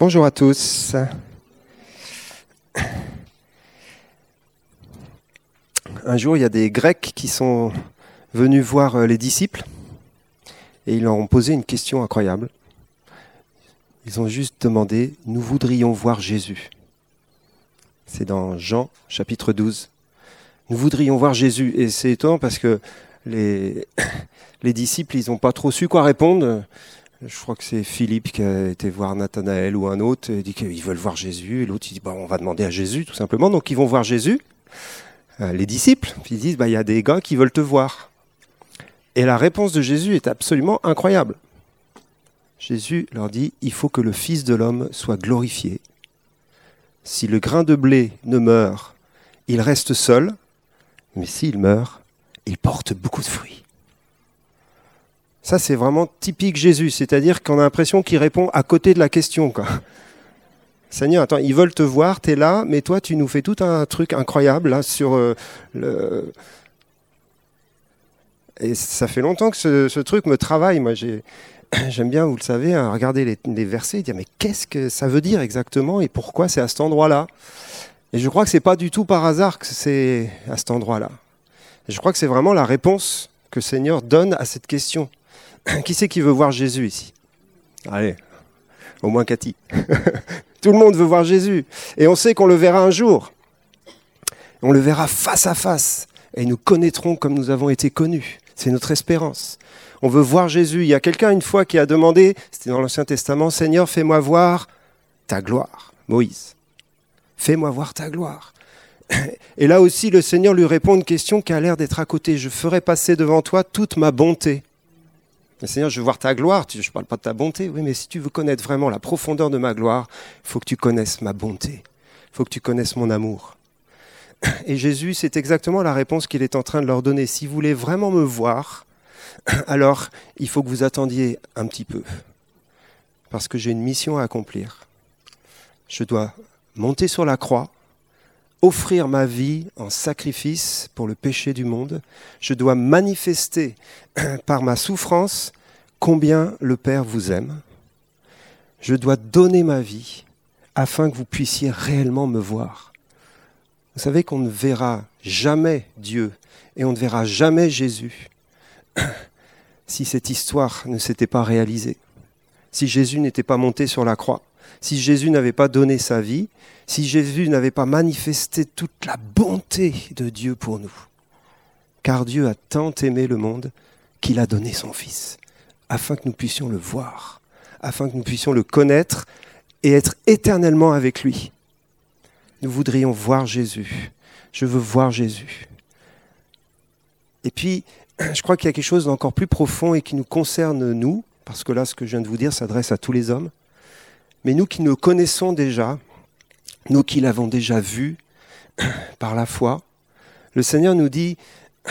Bonjour à tous. Un jour, il y a des Grecs qui sont venus voir euh, les disciples et ils leur ont posé une question incroyable. Ils ont juste demandé, nous voudrions voir Jésus. C'est dans Jean chapitre 12. Nous voudrions voir Jésus. Et c'est étonnant parce que les, les disciples, ils n'ont pas trop su quoi répondre. Je crois que c'est Philippe qui a été voir Nathanaël ou un autre, et dit qu'ils veulent voir Jésus, et l'autre il dit bah, on va demander à Jésus tout simplement. Donc ils vont voir Jésus, euh, les disciples, ils disent bah, il y a des gars qui veulent te voir. Et la réponse de Jésus est absolument incroyable. Jésus leur dit il faut que le Fils de l'homme soit glorifié. Si le grain de blé ne meurt, il reste seul, mais s'il meurt, il porte beaucoup de fruits. Ça, c'est vraiment typique Jésus, c'est-à-dire qu'on a l'impression qu'il répond à côté de la question. Quoi. Seigneur, attends, ils veulent te voir, tu es là, mais toi, tu nous fais tout un truc incroyable sur euh, le. Et ça fait longtemps que ce, truc me travaille. Moi, j'aime bien, vous le savez, hein, regarder les, versets et dire mais qu'est-ce que ça veut dire exactement et pourquoi c'est à cet endroit-là? Et je crois que c'est pas du tout par hasard que c'est à cet endroit-là. Je crois que c'est vraiment la réponse que Seigneur donne à cette question. Qui c'est qui veut voir Jésus ici? Allez, au moins Cathy. Tout le monde veut voir Jésus. Et on sait qu'on le verra un jour. On le verra face à face. Et nous connaîtrons comme nous avons été connus. C'est notre espérance. On veut voir Jésus. Il y a quelqu'un une fois qui a demandé, c'était dans l'Ancien Testament, Seigneur, fais-moi voir ta gloire. Moïse, fais-moi voir ta gloire. Et là aussi, le Seigneur lui répond une question qui a l'air d'être à côté. Je ferai passer devant toi toute ma bonté. Seigneur, je veux voir ta gloire. Je ne parle pas de ta bonté. Oui, mais si tu veux connaître vraiment la profondeur de ma gloire, il faut que tu connaisses ma bonté. Il faut que tu connaisses mon amour. Et Jésus, c'est exactement la réponse qu'il est en train de leur donner. Si vous voulez vraiment me voir, alors il faut que vous attendiez un petit peu. Parce que j'ai une mission à accomplir. Je dois monter sur la croix, offrir ma vie en sacrifice pour le péché du monde. Je dois manifester par ma souffrance combien le Père vous aime. Je dois donner ma vie afin que vous puissiez réellement me voir. Vous savez qu'on ne verra jamais Dieu et on ne verra jamais Jésus si cette histoire ne s'était pas réalisée, si Jésus n'était pas monté sur la croix, si Jésus n'avait pas donné sa vie, si Jésus n'avait pas manifesté toute la bonté de Dieu pour nous. Car Dieu a tant aimé le monde qu'il a donné son Fils, afin que nous puissions le voir, afin que nous puissions le connaître et être éternellement avec lui. Nous voudrions voir Jésus. Je veux voir Jésus. Et puis, je crois qu'il y a quelque chose d'encore plus profond et qui nous concerne nous, parce que là, ce que je viens de vous dire s'adresse à tous les hommes. Mais nous qui nous connaissons déjà, nous qui l'avons déjà vu par la foi, le Seigneur nous dit,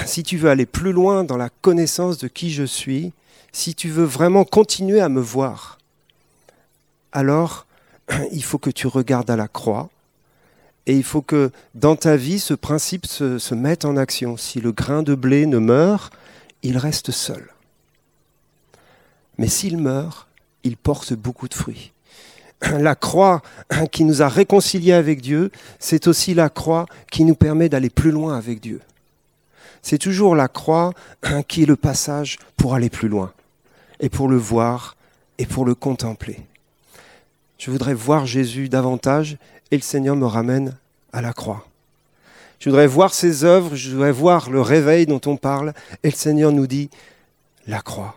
si tu veux aller plus loin dans la connaissance de qui je suis, si tu veux vraiment continuer à me voir, alors il faut que tu regardes à la croix et il faut que dans ta vie ce principe se, se mette en action. Si le grain de blé ne meurt, il reste seul. Mais s'il meurt, il porte beaucoup de fruits. La croix qui nous a réconciliés avec Dieu, c'est aussi la croix qui nous permet d'aller plus loin avec Dieu. C'est toujours la croix qui est le passage pour aller plus loin, et pour le voir, et pour le contempler. Je voudrais voir Jésus davantage, et le Seigneur me ramène à la croix. Je voudrais voir ses œuvres, je voudrais voir le réveil dont on parle, et le Seigneur nous dit, la croix.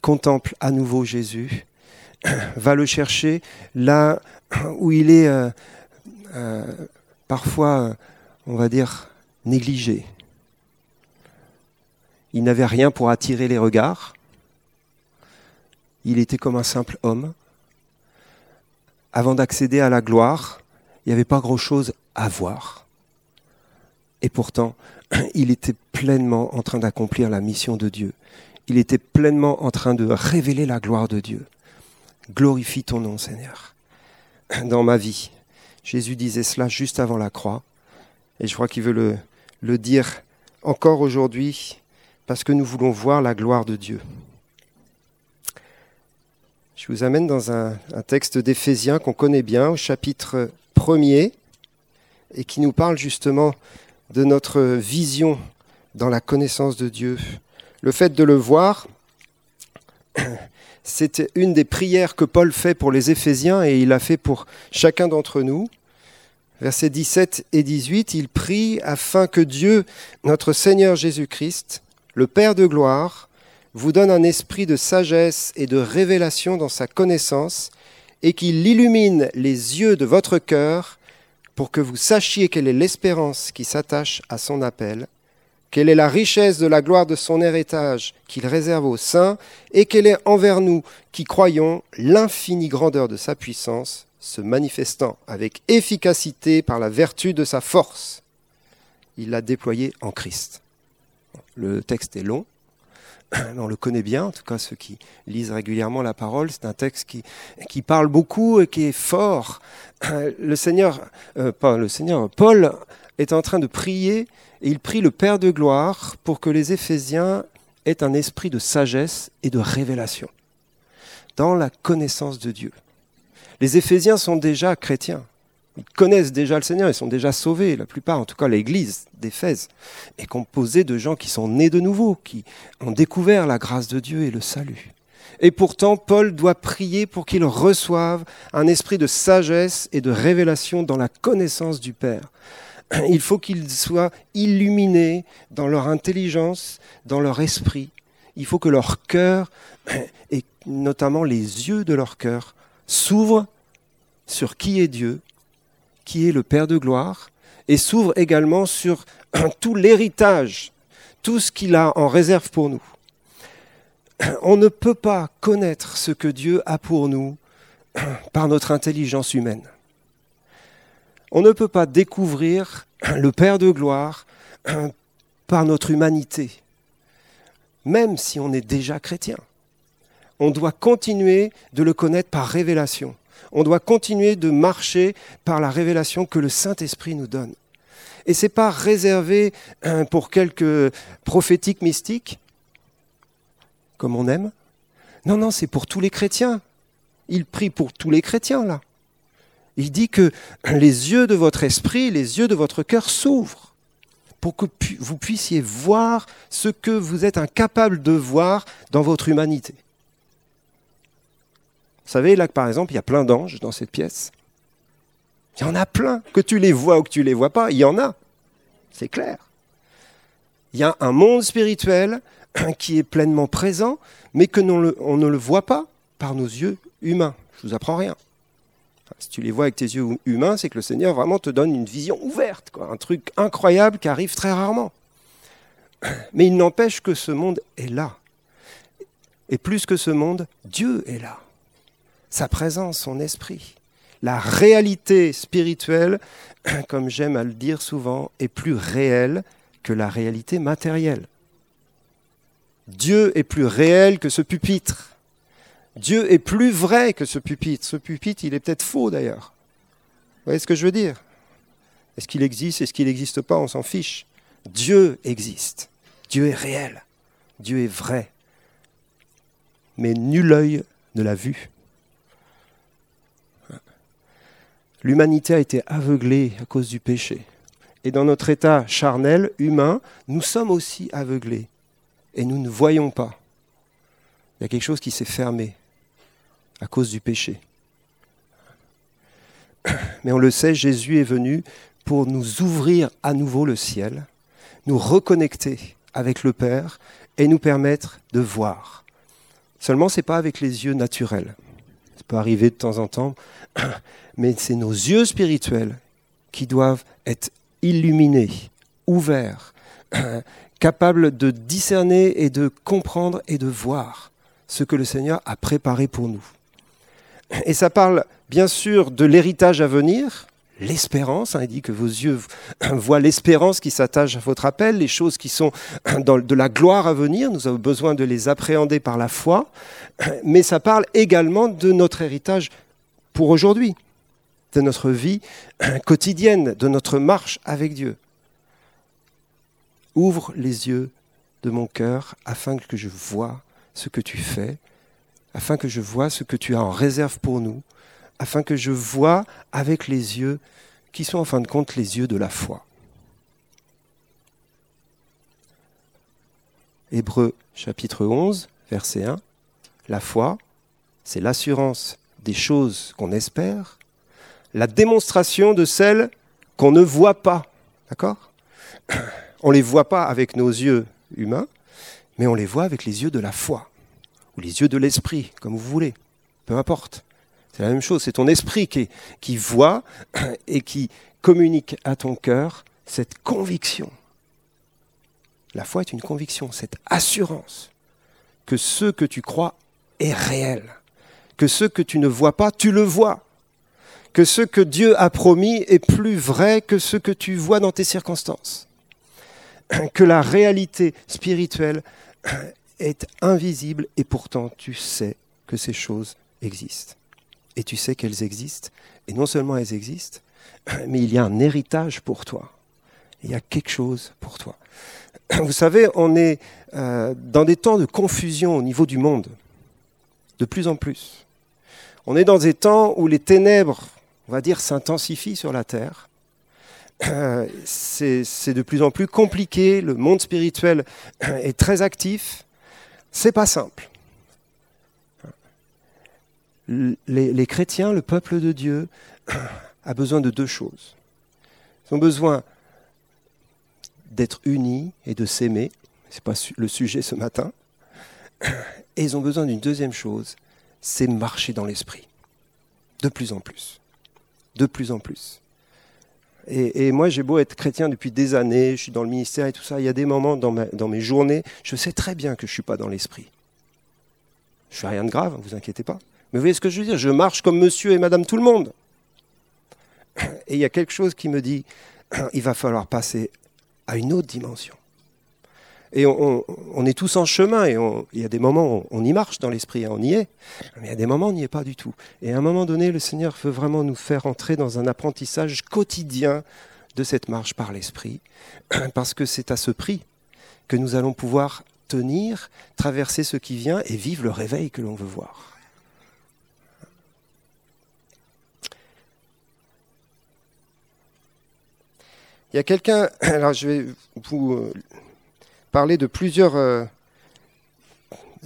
Contemple à nouveau Jésus, va le chercher là où il est euh, euh, parfois, on va dire, négligé. Il n'avait rien pour attirer les regards. Il était comme un simple homme. Avant d'accéder à la gloire, il n'y avait pas grand-chose à voir. Et pourtant, il était pleinement en train d'accomplir la mission de Dieu. Il était pleinement en train de révéler la gloire de Dieu. Glorifie ton nom, Seigneur, dans ma vie. Jésus disait cela juste avant la croix. Et je crois qu'il veut le, dire encore aujourd'hui parce que nous voulons voir la gloire de Dieu. Je vous amène dans un, texte d'Éphésiens qu'on connaît bien, au chapitre 1er, et qui nous parle justement de notre vision dans la connaissance de Dieu. Le fait de le voir, c'est une des prières que Paul fait pour les Éphésiens et il l'a fait pour chacun d'entre nous. Versets 17 et 18, il prie afin que Dieu, notre Seigneur Jésus-Christ, le Père de gloire, vous donne un esprit de sagesse et de révélation dans sa connaissance, et qu'il illumine les yeux de votre cœur pour que vous sachiez quelle est l'espérance qui s'attache à son appel, quelle est la richesse de la gloire de son héritage qu'il réserve aux saints, et quelle est envers nous qui croyons l'infinie grandeur de sa puissance, se manifestant avec efficacité par la vertu de sa force? Il l'a déployé en Christ. Le texte est long, on le connaît bien, en tout cas ceux qui lisent régulièrement la parole, c'est un texte qui, parle beaucoup et qui est fort. Le Seigneur, euh, le Seigneur, Paul est en train de prier et il prie le Père de gloire pour que les Éphésiens aient un esprit de sagesse et de révélation dans la connaissance de Dieu. Les Éphésiens sont déjà chrétiens. Ils connaissent déjà le Seigneur, ils sont déjà sauvés. La plupart, en tout cas l'église d'Éphèse, est composée de gens qui sont nés de nouveau, qui ont découvert la grâce de Dieu et le salut. Et pourtant, Paul doit prier pour qu'ils reçoivent un esprit de sagesse et de révélation dans la connaissance du Père. Il faut qu'ils soient illuminés dans leur intelligence, dans leur esprit. Il faut que leur cœur, et notamment les yeux de leur cœur, s'ouvrent sur qui est Dieu qui est le Père de gloire, et s'ouvre également sur tout l'héritage, tout ce qu'il a en réserve pour nous. On ne peut pas connaître ce que Dieu a pour nous par notre intelligence humaine. On ne peut pas découvrir le Père de gloire par notre humanité, même si on est déjà chrétien. On doit continuer de le connaître par révélation on doit continuer de marcher par la révélation que le Saint-Esprit nous donne. Et ce n'est pas réservé hein, pour quelques prophétiques mystiques, comme on aime. Non, non, c'est pour tous les chrétiens. Il prie pour tous les chrétiens, là. Il dit que les yeux de votre esprit, les yeux de votre cœur s'ouvrent pour que vous puissiez voir ce que vous êtes incapable de voir dans votre humanité. Vous savez, là, par exemple, il y a plein d'anges dans cette pièce. Il y en a plein, que tu les vois ou que tu les vois pas, il y en a. C'est clair. Il y a un monde spirituel qui est pleinement présent, mais que on ne le voit pas par nos yeux humains. Je vous apprends rien. Si tu les vois avec tes yeux humains, c'est que le Seigneur vraiment te donne une vision ouverte, quoi, un truc incroyable qui arrive très rarement. Mais il n'empêche que ce monde est là. Et plus que ce monde, Dieu est là sa présence, son esprit. La réalité spirituelle, comme j'aime à le dire souvent, est plus réelle que la réalité matérielle. Dieu est plus réel que ce pupitre. Dieu est plus vrai que ce pupitre. Ce pupitre, il est peut-être faux d'ailleurs. Vous voyez ce que je veux dire? Est-ce qu'il existe? Est-ce qu'il n'existe pas? On s'en fiche. Dieu existe. Dieu est réel. Dieu est vrai. Mais nul œil ne l'a vu. L'humanité a été aveuglée à cause du péché. Et dans notre état charnel, humain, nous sommes aussi aveuglés. Et nous ne voyons pas. Il y a quelque chose qui s'est fermé à cause du péché. Mais on le sait, Jésus est venu pour nous ouvrir à nouveau le ciel, nous reconnecter avec le Père et nous permettre de voir. Seulement, ce n'est pas avec les yeux naturels. Ça peut arriver de temps en temps, mais c'est nos yeux spirituels qui doivent être illuminés, ouverts, capables de discerner et de comprendre et de voir ce que le Seigneur a préparé pour nous. Et ça parle bien sûr de l'héritage à venir, l'espérance. Hein, il dit que vos yeux voient l'espérance qui s'attache à votre appel, les choses qui sont de la gloire à venir. Nous avons besoin de les appréhender par la foi. Mais ça parle également de notre héritage pour aujourd'hui de notre vie quotidienne, de notre marche avec Dieu. Ouvre les yeux de mon cœur afin que je vois ce que tu fais, afin que je vois ce que tu as en réserve pour nous, afin que je vois avec les yeux qui sont en fin de compte les yeux de la foi. Hébreu chapitre 11, verset 1. La foi, c'est l'assurance des choses qu'on espère, la démonstration de celles qu'on ne voit pas. D'accord? On ne les voit pas avec nos yeux humains, mais on les voit avec les yeux de la foi, ou les yeux de l'esprit, comme vous voulez, peu importe. C'est la même chose, c'est ton esprit qui, voit et qui communique à ton cœur cette conviction. La foi est une conviction, cette assurance que ce que tu crois est réel, que ce que tu ne vois pas, tu le vois, que ce que Dieu a promis est plus vrai que ce que tu vois dans tes circonstances, que la réalité spirituelle est invisible et pourtant tu sais que ces choses existent. Et tu sais qu'elles existent, et non seulement elles existent, mais il y a un héritage pour toi. Il y a quelque chose pour toi. Vous savez, on est euh, dans des temps de confusion au niveau du monde, de plus en plus. On est dans des temps où les ténèbres, on va dire, s'intensifient sur la terre. Euh, c'est de plus en plus compliqué, le monde spirituel est très actif. C'est pas simple. Les, chrétiens, le peuple de Dieu, a besoin de deux choses. Ils ont besoin d'être unis et de s'aimer. Ce n'est pas le sujet ce matin. Et ils ont besoin d'une deuxième chose, c'est marcher dans l'esprit. De plus en plus. De plus en plus. Et, moi, j'ai beau être chrétien depuis des années, je suis dans le ministère et tout ça, il y a des moments dans, mes journées, je sais très bien que je ne suis pas dans l'esprit. Je fais rien de grave, ne vous inquiétez pas. Mais vous voyez ce que je veux dire Je marche comme monsieur et madame tout le monde. Et il y a quelque chose qui me dit, il va falloir passer à une autre dimension. Et on, est tous en chemin, et il y a des moments où on y marche dans l'esprit, hein, on y est, mais il y a des moments où on n'y est pas du tout. Et à un moment donné, le Seigneur veut vraiment nous faire entrer dans un apprentissage quotidien de cette marche par l'esprit, parce que c'est à ce prix que nous allons pouvoir tenir, traverser ce qui vient et vivre le réveil que l'on veut voir. Il y a quelqu'un, alors je vais vous euh, parler de plusieurs euh,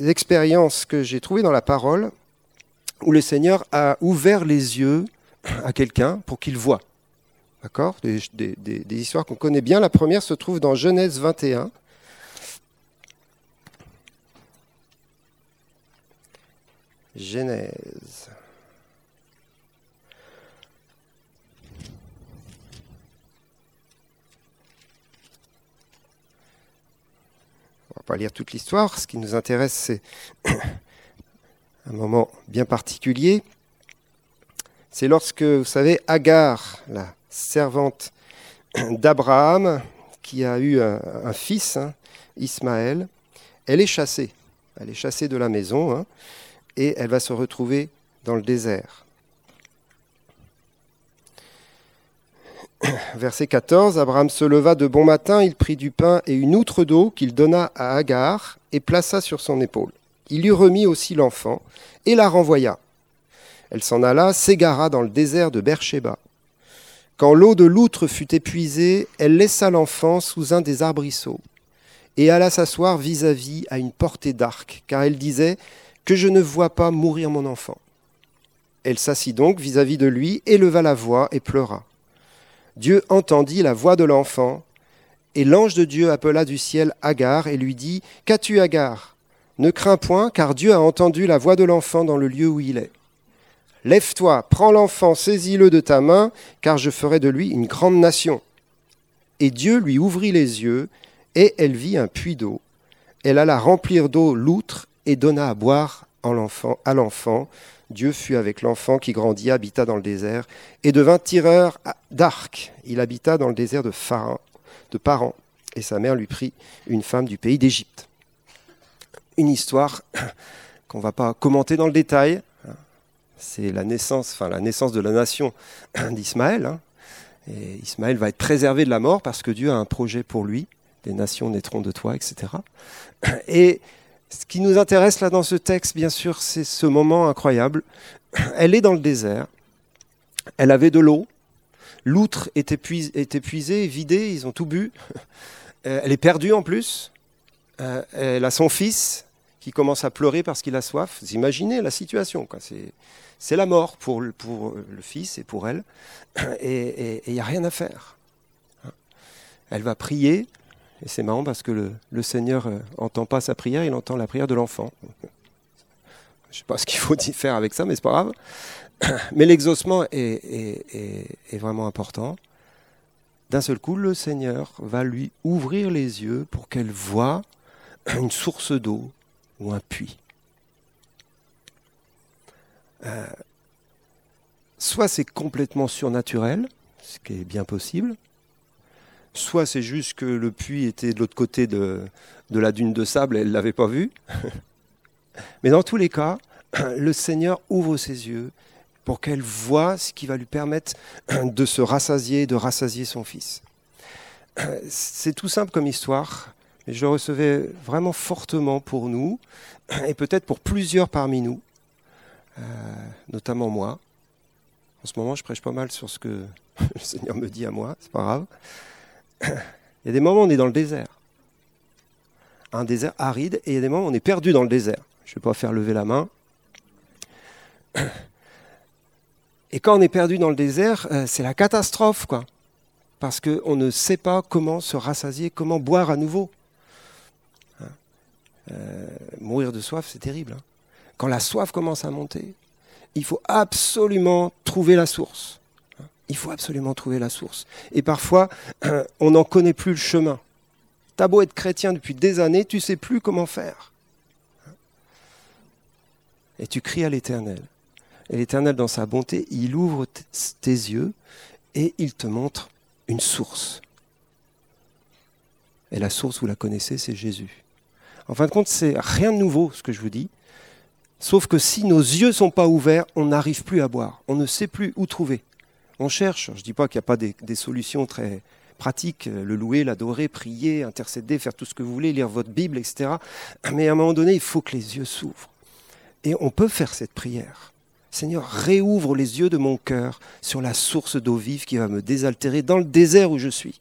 expériences que j'ai trouvées dans la parole où le Seigneur a ouvert les yeux à quelqu'un pour qu'il voie. D'accord? Des, des, histoires qu'on connaît bien. La première se trouve dans Genèse 21. Genèse lire toute l'histoire. Ce qui nous intéresse, c'est un moment bien particulier. C'est lorsque, vous savez, Agar, la servante d'Abraham, qui a eu un, fils, hein, Ismaël, elle est chassée. Elle est chassée de la maison hein, et elle va se retrouver dans le désert. Verset 14, Abraham se leva de bon matin, il prit du pain et une outre d'eau qu'il donna à Agar et plaça sur son épaule. Il lui remit aussi l'enfant et la renvoya. Elle s'en alla, s'égara dans le désert de Beersheba. Quand l'eau de l'outre fut épuisée, elle laissa l'enfant sous un des arbrisseaux et alla s'asseoir vis-à-vis à une portée d'arc, car elle disait Que je ne vois pas mourir mon enfant. Elle s'assit donc vis-à-vis -vis de lui, éleva la voix et pleura. Dieu entendit la voix de l'enfant, et l'ange de Dieu appela du ciel Agar et lui dit Qu'as-tu, Agar? Ne crains point, car Dieu a entendu la voix de l'enfant dans le lieu où il est. Lève-toi, prends l'enfant, saisis-le de ta main, car je ferai de lui une grande nation. Et Dieu lui ouvrit les yeux, et elle vit un puits d'eau. Elle alla remplir d'eau l'outre et donna à boire à l'enfant. Dieu fut avec l'enfant qui grandit, habita dans le désert, et devint tireur d'arc. Il habita dans le désert de, Pharaon, de Paran, et sa mère lui prit une femme du pays d'Égypte. Une histoire qu'on ne va pas commenter dans le détail. C'est la naissance, enfin la naissance de la nation d'Ismaël. Hein. Ismaël va être préservé de la mort parce que Dieu a un projet pour lui. Des nations naîtront de toi, etc. Et Ce qui nous intéresse là dans ce texte, bien sûr, c'est ce moment incroyable. Elle est dans le désert. Elle avait de l'eau. L'outre est épuisée, vidée, ils ont tout bu. Euh, elle est perdue en plus. Euh, elle a son fils qui commence à pleurer parce qu'il a soif. Vous imaginez la situation. C'est la mort pour, le fils et pour elle. Et il n'y a rien à faire. Elle va prier. Et c'est marrant parce que le, Seigneur n'entend euh, pas sa prière, il entend la prière de l'enfant. Je ne sais pas ce qu'il faut faire avec ça, mais c'est pas grave. Mais l'exaucement est, vraiment important. D'un seul coup, le Seigneur va lui ouvrir les yeux pour qu'elle voie une source d'eau ou un puits. Euh, soit c'est complètement surnaturel, ce qui est bien possible, soit c'est juste que le puits était de l'autre côté de, la dune de sable et elle ne l'avait pas vu. Mais dans tous les cas, le Seigneur ouvre ses yeux pour qu'elle voie ce qui va lui permettre de se rassasier, de rassasier son fils. C'est tout simple comme histoire, mais je le recevais vraiment fortement pour nous, et peut-être pour plusieurs parmi nous, euh, notamment moi. En ce moment, je prêche pas mal sur ce que le Seigneur me dit à moi, c'est pas grave. Il y a des moments où on est dans le désert. Un désert aride, et il y a des moments où on est perdu dans le désert. Je ne vais pas faire lever la main. Et quand on est perdu dans le désert, euh, c'est la catastrophe, quoi. Parce qu'on ne sait pas comment se rassasier, comment boire à nouveau. Hein. Euh, mourir de soif, c'est terrible. Hein. Quand la soif commence à monter, il faut absolument trouver la source. Il faut absolument trouver la source. Et parfois, on n'en connaît plus le chemin. T'as beau être chrétien depuis des années, tu sais plus comment faire. Et tu cries à l'Éternel. Et l'Éternel, dans sa bonté, il ouvre tes yeux et il te montre une source. Et la source, vous la connaissez, c'est Jésus. En fin de compte, c'est rien de nouveau ce que je vous dis. Sauf que si nos yeux ne sont pas ouverts, on n'arrive plus à boire. On ne sait plus où trouver. On cherche. Je ne dis pas qu'il n'y a pas des, solutions très pratiques. Le louer, l'adorer, prier, intercéder, faire tout ce que vous voulez, lire votre Bible, etc. Mais à un moment donné, il faut que les yeux s'ouvrent. Et on peut faire cette prière. Seigneur, réouvre les yeux de mon cœur sur la source d'eau vive qui va me désaltérer dans le désert où je suis.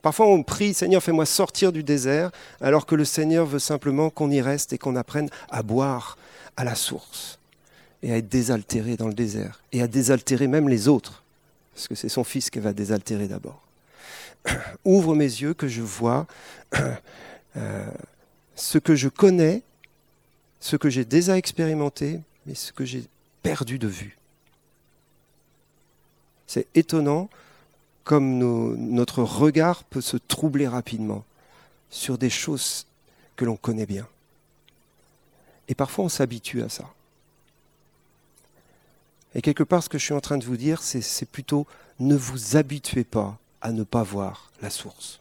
Parfois on prie, Seigneur, fais-moi sortir du désert, alors que le Seigneur veut simplement qu'on y reste et qu'on apprenne à boire à la source et à être désaltéré dans le désert et à désaltérer même les autres, parce que c'est son Fils qui va désaltérer d'abord. Ouvre mes yeux que je vois euh, ce que je connais, ce que j'ai déjà expérimenté, mais ce que j'ai perdu de vue. C'est étonnant comme notre regard peut se troubler rapidement sur des choses que l'on connaît bien. Et parfois on s'habitue à ça. Et quelque part, ce que je suis en train de vous dire, c'est plutôt ne vous habituez pas à ne pas voir la source.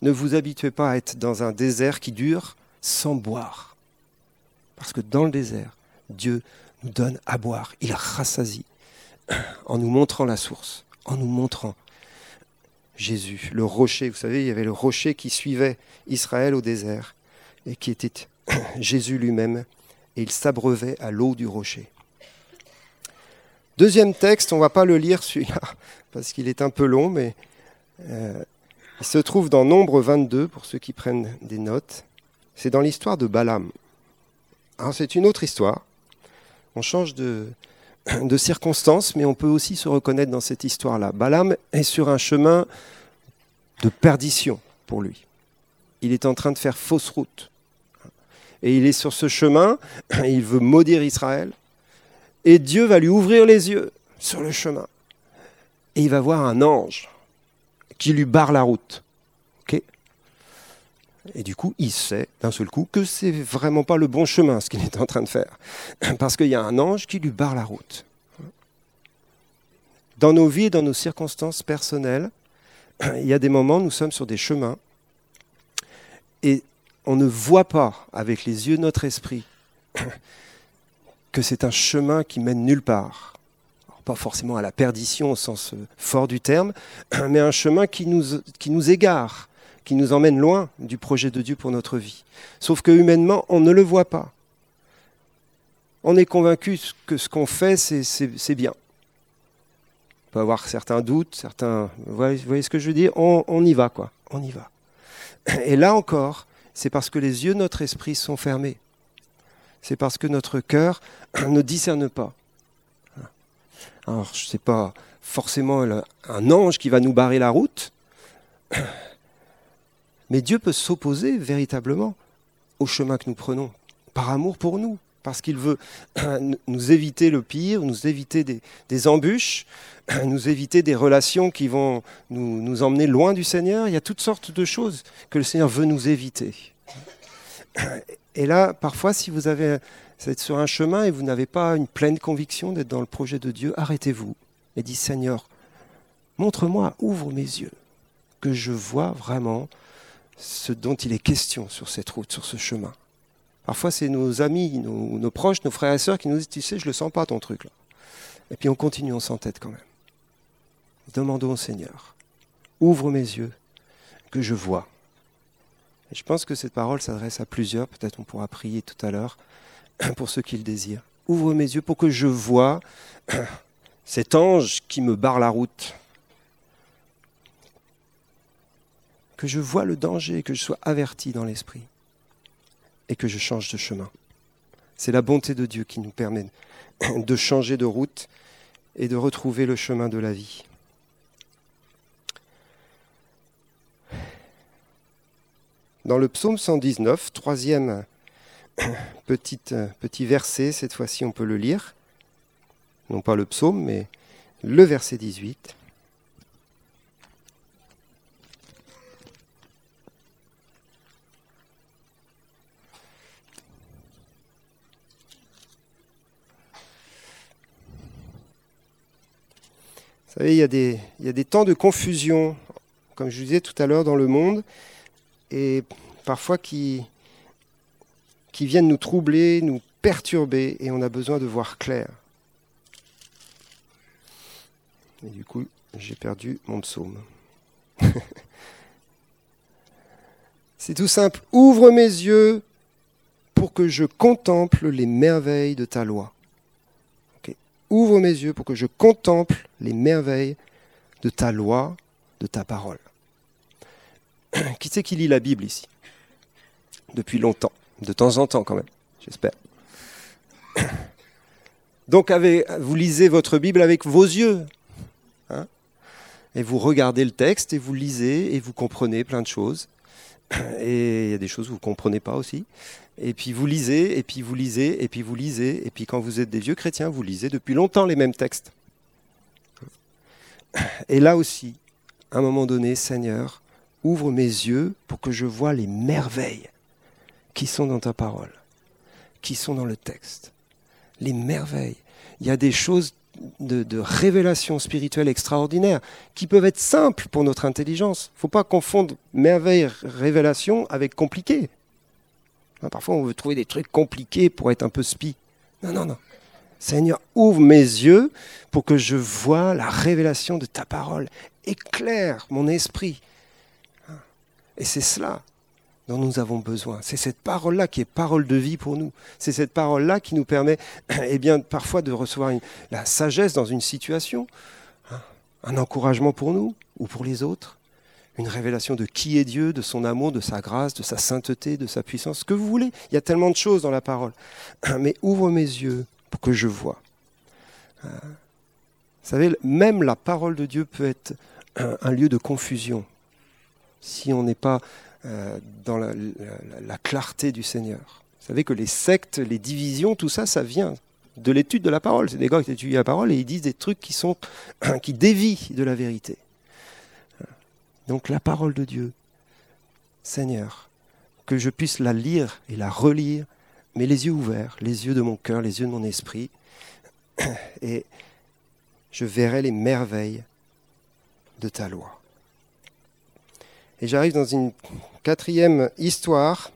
Ne vous habituez pas à être dans un désert qui dure sans boire. Parce que dans le désert, Dieu nous donne à boire, il rassasie en nous montrant la source, en nous montrant Jésus, le rocher. Vous savez, il y avait le rocher qui suivait Israël au désert et qui était Jésus lui-même, et il s'abreuvait à l'eau du rocher. Deuxième texte, on ne va pas le lire celui-là, parce qu'il est un peu long, mais euh, il se trouve dans Nombre 22, pour ceux qui prennent des notes. C'est dans l'histoire de Balaam. C'est une autre histoire, on change de, circonstances, mais on peut aussi se reconnaître dans cette histoire-là. Balaam est sur un chemin de perdition pour lui. Il est en train de faire fausse route. Et il est sur ce chemin, il veut maudire Israël, et Dieu va lui ouvrir les yeux sur le chemin. Et il va voir un ange qui lui barre la route. Et du coup, il sait d'un seul coup que c'est vraiment pas le bon chemin ce qu'il est en train de faire. Parce qu'il y a un ange qui lui barre la route. Dans nos vies, dans nos circonstances personnelles, il y a des moments, nous sommes sur des chemins et on ne voit pas avec les yeux notre esprit que c'est un chemin qui mène nulle part. pas forcément à la perdition au sens fort du terme, mais un chemin qui nous, qui nous égare, qui nous emmène loin du projet de Dieu pour notre vie. Sauf que humainement, on ne le voit pas. On est convaincu que ce qu'on fait, c'est bien. On peut avoir certains doutes, certains. Vous voyez, ce que je veux dire? On, on y va, quoi. On y va. Et là encore, c'est parce que les yeux de notre esprit sont fermés. C'est parce que notre cœur ne discerne pas. Alors, je ne sais pas forcément un ange qui va nous barrer la route, mais Dieu peut s'opposer véritablement au chemin que nous prenons, par amour pour nous, parce qu'il veut nous éviter le pire, nous éviter des, embûches, nous éviter des relations qui vont nous, nous, emmener loin du Seigneur. Il y a toutes sortes de choses que le Seigneur veut nous éviter. Et là, parfois, si vous avez, êtes sur un chemin et vous n'avez pas une pleine conviction d'être dans le projet de Dieu, arrêtez-vous et dites Seigneur, montre-moi, ouvre mes yeux, que je vois vraiment ce dont il est question sur cette route, sur ce chemin. Parfois, c'est nos amis, nos, proches, nos frères et sœurs qui nous disent, tu sais, je ne le sens pas ton truc là. Et puis on continue, on s'entête quand même. Demandons au Seigneur, ouvre mes yeux, que je vois. Je pense que cette parole s'adresse à plusieurs, peut-être on pourra prier tout à l'heure, pour ceux qui le désirent. Ouvre mes yeux pour que je vois cet ange qui me barre la route. Que je vois le danger, que je sois averti dans l'esprit et que je change de chemin. C'est la bonté de Dieu qui nous permet de changer de route et de retrouver le chemin de la vie. Dans le psaume 119, troisième petit, petit verset, cette fois-ci on peut le lire, non pas le psaume, mais le verset 18. Vous savez, il y, a des, il y a des temps de confusion, comme je vous disais tout à l'heure, dans le monde, et parfois qui, viennent nous troubler, nous perturber, et on a besoin de voir clair. Et du coup, j'ai perdu mon psaume. C'est tout simple. Ouvre mes yeux pour que je contemple les merveilles de ta loi. Ouvre mes yeux pour que je contemple les merveilles de ta loi, de ta parole. Qui c'est qui lit la Bible ici? Depuis longtemps, de temps en temps quand même, j'espère. Donc vous lisez votre Bible avec vos yeux, Hein. et vous regardez le texte et vous lisez et vous comprenez plein de choses. Et il y a des choses que vous ne comprenez pas aussi. Et puis vous lisez, et puis vous lisez, et puis vous lisez. Et puis quand vous êtes des vieux chrétiens, vous lisez depuis longtemps les mêmes textes. Et là aussi, à un moment donné, Seigneur, ouvre mes yeux pour que je vois les merveilles qui sont dans ta parole, qui sont dans le texte. Les merveilles. Il y a des choses de, révélations spirituelles extraordinaires qui peuvent être simples pour notre intelligence. Il ne faut pas confondre merveille, révélation avec compliqué. Hein, parfois, on veut trouver des trucs compliqués pour être un peu spi. Non, non, non. Seigneur, ouvre mes yeux pour que je vois la révélation de ta parole. Éclaire mon esprit. Et c'est cela dont nous avons besoin. C'est cette parole-là qui est parole de vie pour nous. C'est cette parole-là qui nous permet, eh bien, parfois de recevoir la sagesse dans une situation, hein, un encouragement pour nous ou pour les autres, une révélation de qui est Dieu, de son amour, de sa grâce, de sa sainteté, de sa puissance, ce que vous voulez. Il y a tellement de choses dans la parole. Mais ouvre mes yeux pour que je vois. Hein. Vous savez, même la parole de Dieu peut être un lieu de confusion si on n'est pas euh, dans la, clarté du Seigneur. Vous savez que les sectes, les divisions, tout ça, ça vient de l'étude de la parole. C'est des gars qui étudient la parole et ils disent des trucs qui sont qui dévient de la vérité. Donc la parole de Dieu, Seigneur, que je puisse la lire et la relire, mais les yeux ouverts, les yeux de mon cœur, les yeux de mon esprit, et je verrai les merveilles de ta loi. Et j'arrive dans une quatrième histoire,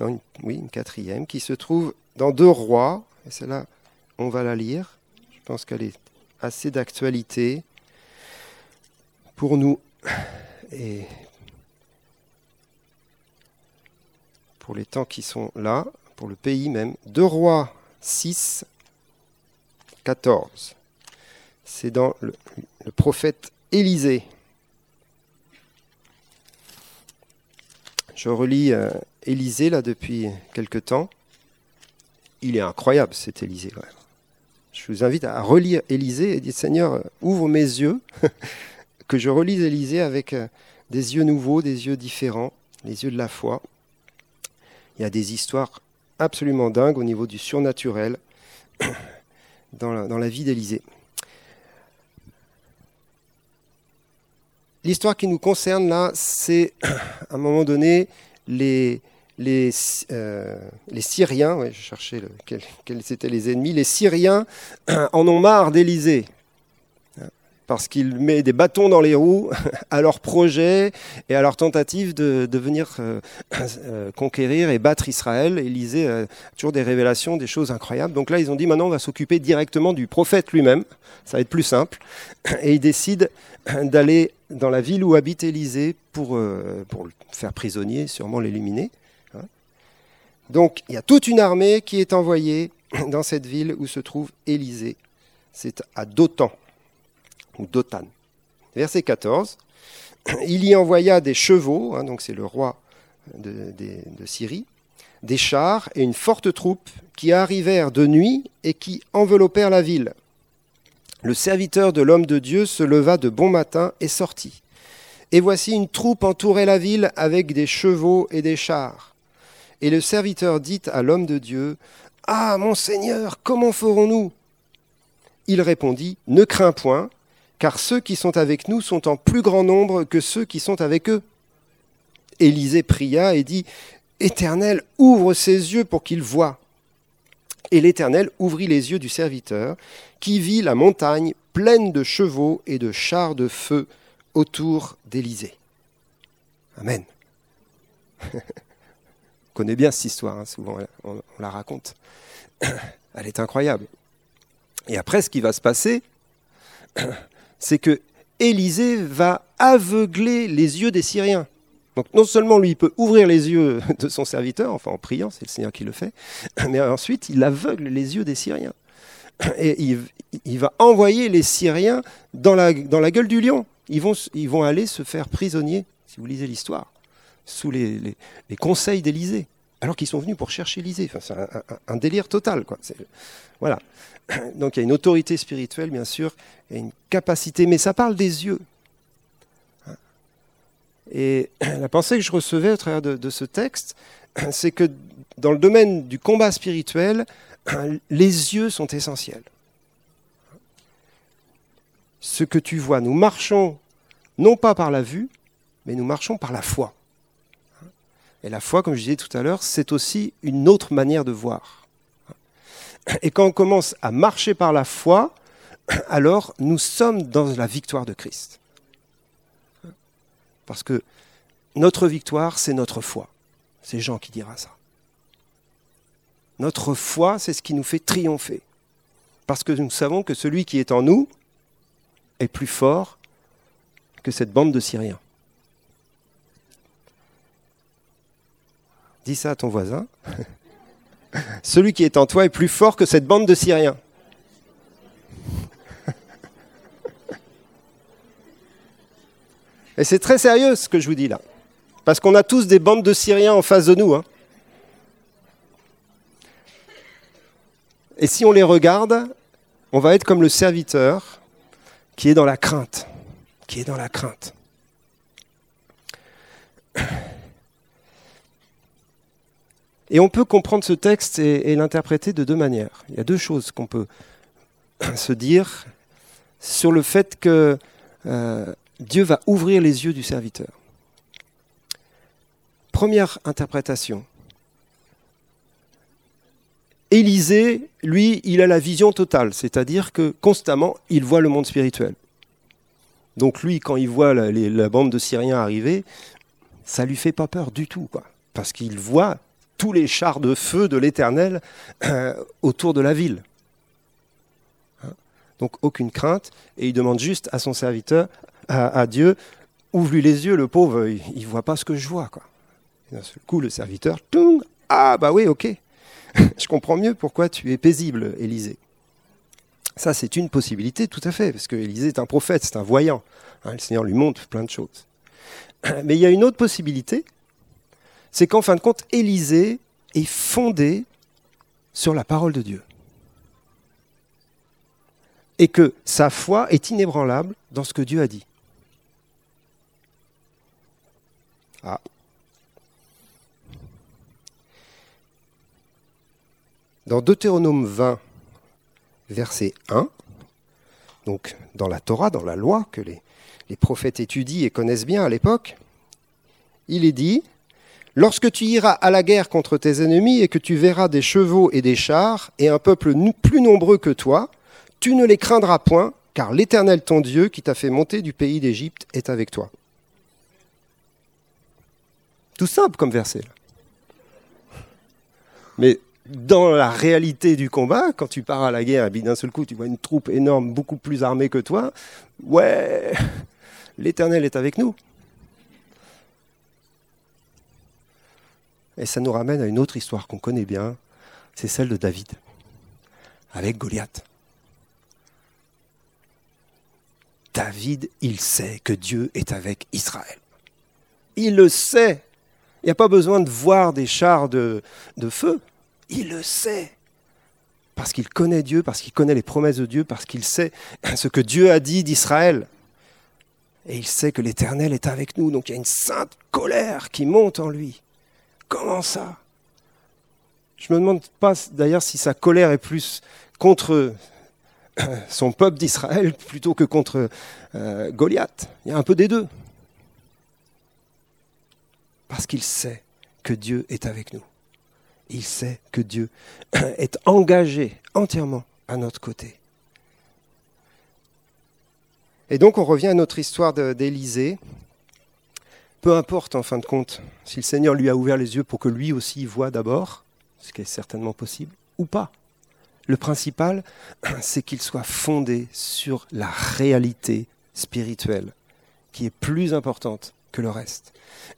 oui, une quatrième, qui se trouve dans Deux Rois. Et celle-là, on va la lire. Je pense qu'elle est assez d'actualité pour nous et pour les temps qui sont là, pour le pays même. Deux Rois 6, 14. C'est dans le, le prophète Élisée. Je relis euh, Élisée là depuis quelque temps. Il est incroyable cet Élisée quand même. Je vous invite à relire Élisée et dire Seigneur, ouvre mes yeux, que je relise Élisée avec euh, des yeux nouveaux, des yeux différents, les yeux de la foi. Il y a des histoires absolument dingues au niveau du surnaturel dans la, dans la vie d'Élisée. L'histoire qui nous concerne là, c'est à un moment donné les, les, euh, les Syriens, je cherchais quels, quels, étaient les ennemis, les Syriens en ont marre d'Élysée parce qu'il met des bâtons dans les roues à leurs projets et à leur tentative de, venir euh, euh, conquérir et battre Israël. Élisée a toujours des révélations, des choses incroyables. Donc là, ils ont dit maintenant, on va s'occuper directement du prophète lui-même. Ça va être plus simple. Et ils décident d'aller dans la ville où habite Élisée pour, euh, pour le faire prisonnier, sûrement l'éliminer. Hein. Donc il y a toute une armée qui est envoyée dans cette ville où se trouve Élisée. C'est à Dothan ou Dotan. Verset 14. Il y envoya des chevaux, hein, donc c'est le roi de, Syrie, des chars et une forte troupe qui arrivèrent de nuit et qui enveloppèrent la ville. Le serviteur de l'homme de Dieu se leva de bon matin et sortit. Et voici une troupe entourait la ville avec des chevaux et des chars. Et le serviteur dit à l'homme de Dieu, Ah, mon Seigneur, comment ferons-nous? Il répondit, Ne crains point, car ceux qui sont avec nous sont en plus grand nombre que ceux qui sont avec eux. Élisée pria et dit, Éternel, ouvre ses yeux pour qu'il voie. Et l'Éternel ouvrit les yeux du serviteur, qui vit la montagne pleine de chevaux et de chars de feu autour d'Élysée. Amen. on connaît bien cette histoire, hein, souvent on, on la raconte. Elle est incroyable. Et après, ce qui va se passer, c'est que Élisée va aveugler les yeux des Syriens. Donc non seulement lui, il peut ouvrir les yeux de son serviteur, enfin en priant, c'est le Seigneur qui le fait, mais ensuite il aveugle les yeux des Syriens. Et il, va envoyer les Syriens dans la, gueule du lion. Ils vont, aller se faire prisonniers, si vous lisez l'histoire, sous les, les, les conseils d'Élysée, alors qu'ils sont venus pour chercher Élysée. Enfin, c'est un, délire total. Quoi. Voilà. Donc il y a une autorité spirituelle, bien sûr, et une capacité, mais ça parle des yeux. Et la pensée que je recevais au travers de ce texte, c'est que dans le domaine du combat spirituel, les yeux sont essentiels. Ce que tu vois, nous marchons non pas par la vue, mais nous marchons par la foi. Et la foi, comme je disais tout à l'heure, c'est aussi une autre manière de voir. Et quand on commence à marcher par la foi, alors nous sommes dans la victoire de Christ. Parce que notre victoire, c'est notre foi. C'est Jean qui dira ça. Notre foi, c'est ce qui nous fait triompher. Parce que nous savons que celui qui est en nous est plus fort que cette bande de Syriens. Dis ça à ton voisin. celui qui est en toi est plus fort que cette bande de Syriens. Et c'est très sérieux ce que je vous dis là. Parce qu'on a tous des bandes de Syriens en face de nous. Hein. Et si on les regarde, on va être comme le serviteur qui est dans la crainte. Qui est dans la crainte. Et on peut comprendre ce texte et, l'interpréter de deux manières. Il y a deux choses qu'on peut se dire sur le fait que euh, Dieu va ouvrir les yeux du serviteur. Première interprétation. Élisée, lui, il a la vision totale, c'est-à-dire que constamment, il voit le monde spirituel. Donc lui, quand il voit la, la bande de Syriens arriver, ça lui fait pas peur du tout, quoi, parce qu'il voit tous les chars de feu de l'Éternel euh, autour de la ville. Hein? Donc aucune crainte, et il demande juste à son serviteur, à, Dieu, ouvre-lui les yeux, le pauvre, il ne voit pas ce que je vois. D'un seul coup, le serviteur, ah bah oui, ok, je comprends mieux pourquoi tu es paisible, Élisée. Ça, c'est une possibilité, tout à fait, parce que Élisée est un prophète, c'est un voyant. Hein, le Seigneur lui montre plein de choses. Mais il y a une autre possibilité, c'est qu'en fin de compte, Élisée est fondé sur la parole de Dieu. Et que sa foi est inébranlable dans ce que Dieu a dit. Ah. Dans Deutéronome 20, verset 1, donc dans la Torah, dans la loi que les prophètes étudient et connaissent bien à l'époque, il est dit, Lorsque tu iras à la guerre contre tes ennemis et que tu verras des chevaux et des chars et un peuple plus nombreux que toi, tu ne les craindras point, car l'Éternel ton Dieu qui t'a fait monter du pays d'Égypte est avec toi. Tout simple comme verset. Mais dans la réalité du combat, quand tu pars à la guerre et d'un seul coup tu vois une troupe énorme, beaucoup plus armée que toi, ouais, l'Éternel est avec nous. Et ça nous ramène à une autre histoire qu'on connaît bien, c'est celle de David, avec Goliath. David, il sait que Dieu est avec Israël. Il le sait. Il n'y a pas besoin de voir des chars de, feu. Il le sait. Parce qu'il connaît Dieu, parce qu'il connaît les promesses de Dieu, parce qu'il sait ce que Dieu a dit d'Israël. Et il sait que l'Éternel est avec nous. Donc il y a une sainte colère qui monte en lui. Comment ça? Je me demande pas d'ailleurs si sa colère est plus contre son peuple d'Israël plutôt que contre euh, Goliath. Il y a un peu des deux. Parce qu'il sait que Dieu est avec nous. Il sait que Dieu est engagé entièrement à notre côté. Et donc on revient à notre histoire d'Élisée. Peu importe en fin de compte si le Seigneur lui a ouvert les yeux pour que lui aussi voie d'abord, ce qui est certainement possible, ou pas. Le principal, c'est qu'il soit fondé sur la réalité spirituelle, qui est plus importante que le reste.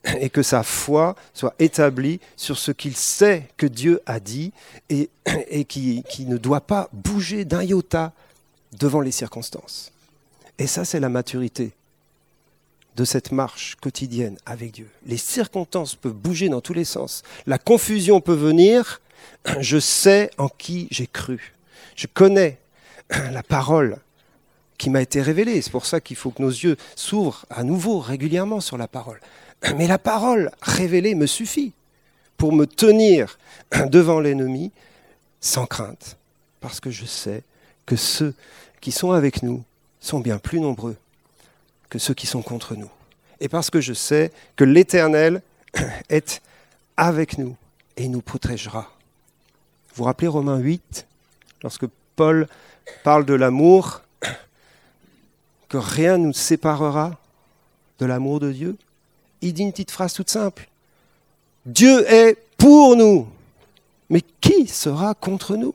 Et que sa foi soit établie sur ce qu'il sait que Dieu a dit et, qui ne doit pas bouger d'un iota devant les circonstances. Et ça, c'est la maturité de cette marche quotidienne avec Dieu. Les circonstances peuvent bouger dans tous les sens. La confusion peut venir. Je sais en qui j'ai cru. Je connais la parole qui m'a été révélée. C'est pour ça qu'il faut que nos yeux s'ouvrent à nouveau régulièrement sur la parole. Mais la parole révélée me suffit pour me tenir devant l'ennemi sans crainte. Parce que je sais que ceux qui sont avec nous sont bien plus nombreux que ceux qui sont contre nous. Et parce que je sais que l'Éternel est avec nous et nous protégera. Vous vous rappelez Romains 8, lorsque Paul parle de l'amour, que rien ne nous séparera de l'amour de Dieu? Il dit une petite phrase toute simple. Dieu est pour nous. Mais qui sera contre nous?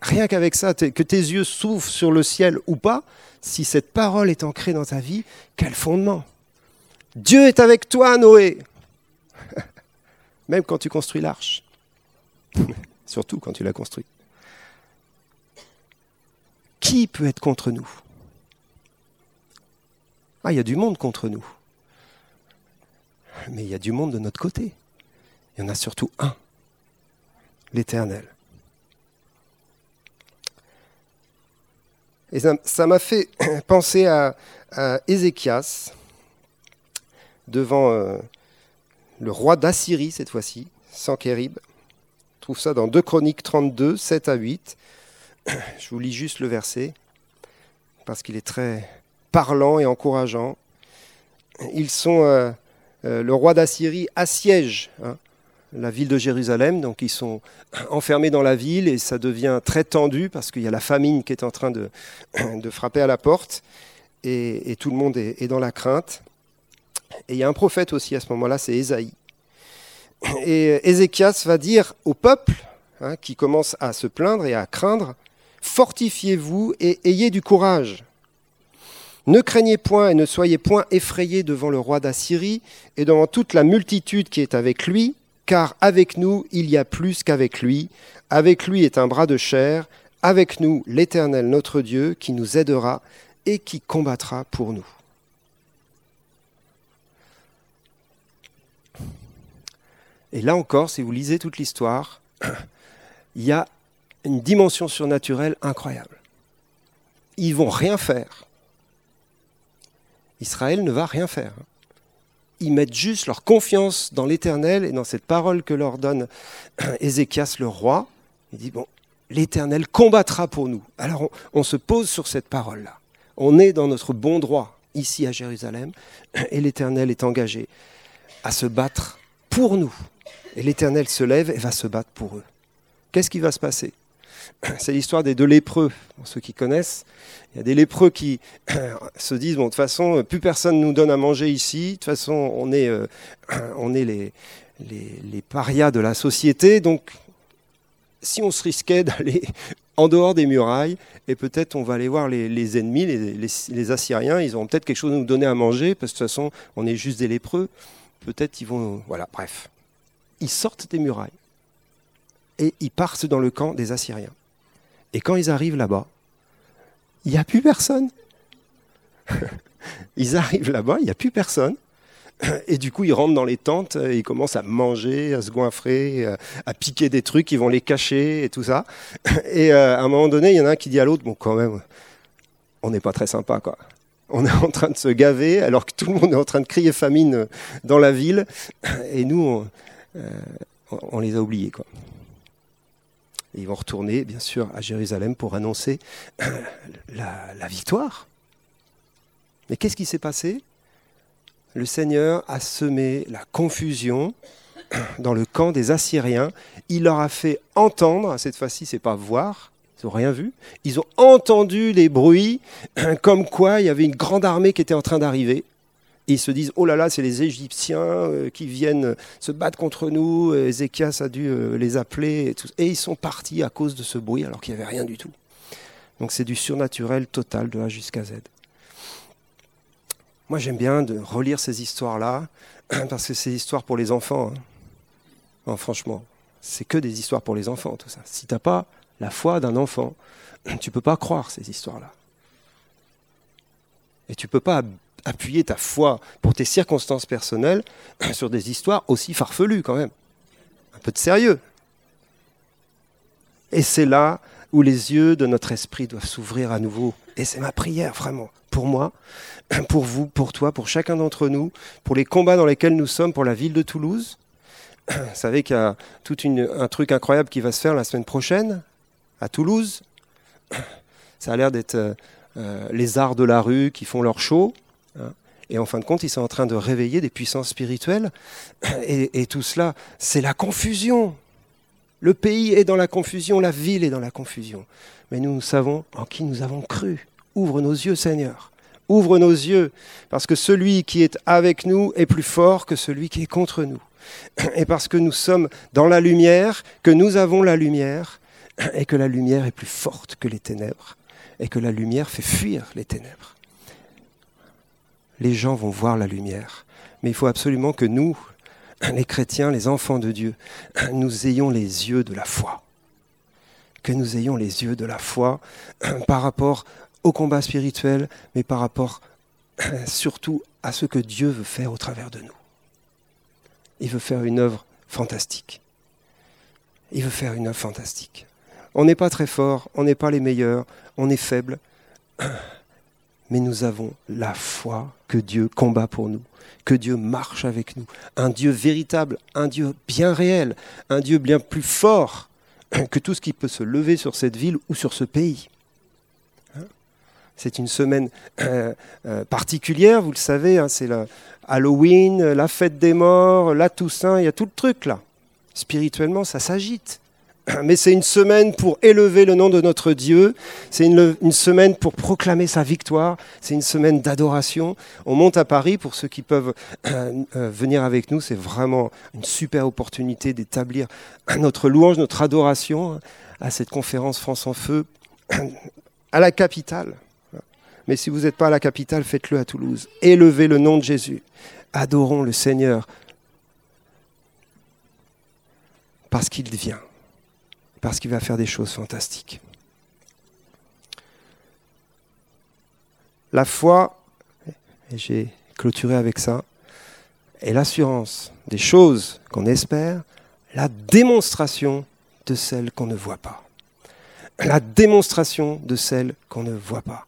Rien qu'avec ça, que tes yeux s'ouvrent sur le ciel ou pas, si cette parole est ancrée dans ta vie, quel fondement? Dieu est avec toi, Noé. Même quand tu construis l'arche. Surtout quand tu l'as construit. Qui peut être contre nous? Ah, il y a du monde contre nous. Mais il y a du monde de notre côté. Il y en a surtout un, l'Éternel. Et ça m'a fait penser à, Ézéchias devant euh, le roi d'Assyrie cette fois-ci, Sankérib. On trouve ça dans 2 Chroniques 32, 7 à 8. Je vous lis juste le verset parce qu'il est très parlant et encourageant. Ils sont, euh, euh, le roi d'Assyrie assiège hein, la ville de Jérusalem. Donc ils sont enfermés dans la ville et ça devient très tendu parce qu'il y a la famine qui est en train de, frapper à la porte et, tout le monde est, dans la crainte. Et il y a un prophète aussi à ce moment-là, c'est Ésaïe. Et Ézéchias va dire au peuple hein, qui commence à se plaindre et à craindre, fortifiez-vous et ayez du courage. Ne craignez point et ne soyez point effrayés devant le roi d'Assyrie et devant toute la multitude qui est avec lui, car avec nous il y a plus qu'avec lui. Avec lui est un bras de chair, avec nous l'Éternel notre Dieu qui nous aidera et qui combattra pour nous. Et là encore, si vous lisez toute l'histoire, il y a une dimension surnaturelle incroyable. Ils vont rien faire. Israël ne va rien faire. Ils mettent juste leur confiance dans l'Éternel et dans cette parole que leur donne Ézéchias le roi. Il dit, bon, l'Éternel combattra pour nous. Alors on, on se pose sur cette parole-là. On est dans notre bon droit ici à Jérusalem et l'Éternel est engagé à se battre pour nous. Et l'Éternel se lève et va se battre pour eux. Qu'est-ce qui va se passer? C'est l'histoire des deux lépreux, pour ceux qui connaissent. Il y a des lépreux qui se disent, de toute façon, plus personne nous donne à manger ici, de toute façon, on est, euh, les, parias de la société, donc si on se risquait d'aller en dehors des murailles, et peut-être on va aller voir les, ennemis, les, Assyriens, ils auront peut-être quelque chose à nous donner à manger, parce que de toute façon, on est juste des lépreux. Peut-être ils vont... Voilà, bref. Ils sortent des murailles et ils partent dans le camp des Assyriens. Et quand ils arrivent là-bas, il n'y a plus personne. ils arrivent là-bas, il n'y a plus personne. Et du coup, ils rentrent dans les tentes et ils commencent à manger, à se goinfrer, à piquer des trucs, ils vont les cacher et tout ça. Et euh, à un moment donné, il y en a un qui dit à l'autre, bon, quand même, on n'est pas très sympa, quoi. On est en train de se gaver alors que tout le monde est en train de crier famine dans la ville. Et nous, on, euh, on les a oubliés, quoi. Ils vont retourner, bien sûr, à Jérusalem pour annoncer la, la victoire. Mais qu'est-ce qui s'est passé? Le Seigneur a semé la confusion dans le camp des Assyriens. Il leur a fait entendre, cette fois-ci, c'est pas voir, ils n'ont rien vu, ils ont entendu les bruits comme quoi il y avait une grande armée qui était en train d'arriver. Ils se disent, oh là là, c'est les Égyptiens euh, qui viennent se battre contre nous, Ézéchias a dû euh, les appeler, et, ils sont partis à cause de ce bruit alors qu'il n'y avait rien du tout. Donc c'est du surnaturel total de A jusqu'à Z. Moi j'aime bien de relire ces histoires-là, parce que c'est des histoires pour les enfants. Hein. Franchement, c'est que des histoires pour les enfants, tout ça. Si tu n'as pas la foi d'un enfant, tu ne peux pas croire ces histoires-là. Et tu ne peux pas appuyer ta foi pour tes circonstances personnelles sur des histoires aussi farfelues quand même. Un peu de sérieux. Et c'est là où les yeux de notre esprit doivent s'ouvrir à nouveau. Et c'est ma prière vraiment, pour moi, pour vous, pour toi, pour chacun d'entre nous, pour les combats dans lesquels nous sommes, pour la ville de Toulouse. Vous savez qu'il y a tout un truc incroyable qui va se faire la semaine prochaine à Toulouse. Ça a l'air d'être euh, les arts de la rue qui font leur show. Hein. Et en fin de compte, ils sont en train de réveiller des puissances spirituelles. Et, et tout cela, c'est la confusion. Le pays est dans la confusion, la ville est dans la confusion. Mais nous, nous savons en qui nous avons cru. Ouvre nos yeux, Seigneur. Ouvre nos yeux, parce que celui qui est avec nous est plus fort que celui qui est contre nous. Et parce que nous sommes dans la lumière, que nous avons la lumière, et que la lumière est plus forte que les ténèbres, et que la lumière fait fuir les ténèbres les gens vont voir la lumière. Mais il faut absolument que nous, les chrétiens, les enfants de Dieu, nous ayons les yeux de la foi. Que nous ayons les yeux de la foi par rapport au combat spirituel, mais par rapport surtout à ce que Dieu veut faire au travers de nous. Il veut faire une œuvre fantastique. Il veut faire une œuvre fantastique. On n'est pas très fort, on n'est pas les meilleurs, on est faible, mais nous avons la foi que Dieu combat pour nous, que Dieu marche avec nous. Un Dieu véritable, un Dieu bien réel, un Dieu bien plus fort que tout ce qui peut se lever sur cette ville ou sur ce pays. Hein? C'est une semaine euh, euh, particulière, vous le savez, hein, c'est Halloween, la fête des morts, la Toussaint, il y a tout le truc là. Spirituellement, ça s'agite mais c'est une semaine pour élever le nom de notre Dieu, c'est une, semaine pour proclamer sa victoire, c'est une semaine d'adoration. On monte à Paris pour ceux qui peuvent euh, euh, venir avec nous, c'est vraiment une super opportunité d'établir notre louange, notre adoration à cette conférence France en Feu à la capitale. Mais si vous n'êtes pas à la capitale, faites-le à Toulouse. Élevez le nom de Jésus. Adorons le Seigneur parce qu'il vient, parce qu'il va faire des choses fantastiques. La foi, j'ai clôturé avec ça, est l'assurance des choses qu'on espère, la démonstration de celles qu'on ne voit pas. La démonstration de celles qu'on ne voit pas.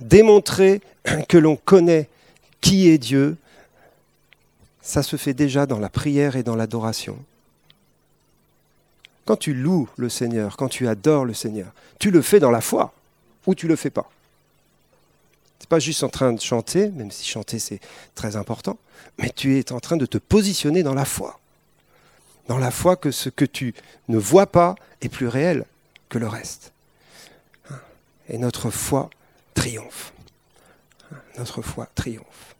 Démontrer que l'on connaît qui est Dieu, ça se fait déjà dans la prière et dans l'adoration. Quand tu loues le Seigneur, quand tu adores le Seigneur, tu le fais dans la foi ou tu le fais pas. C'est pas juste en train de chanter, même si chanter c'est très important, mais tu es en train de te positionner dans la foi. Dans la foi que ce que tu ne vois pas est plus réel que le reste. Et notre foi triomphe. Notre foi triomphe.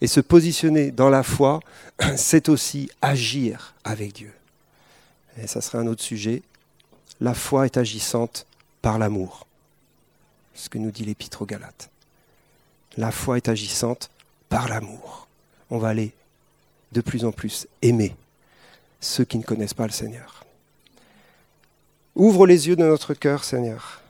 Et se positionner dans la foi, c'est aussi agir avec Dieu et ça serait un autre sujet, la foi est agissante par l'amour. Ce que nous dit l'Épître aux Galates. La foi est agissante par l'amour. On va aller de plus en plus aimer ceux qui ne connaissent pas le Seigneur. Ouvre les yeux de notre cœur, Seigneur,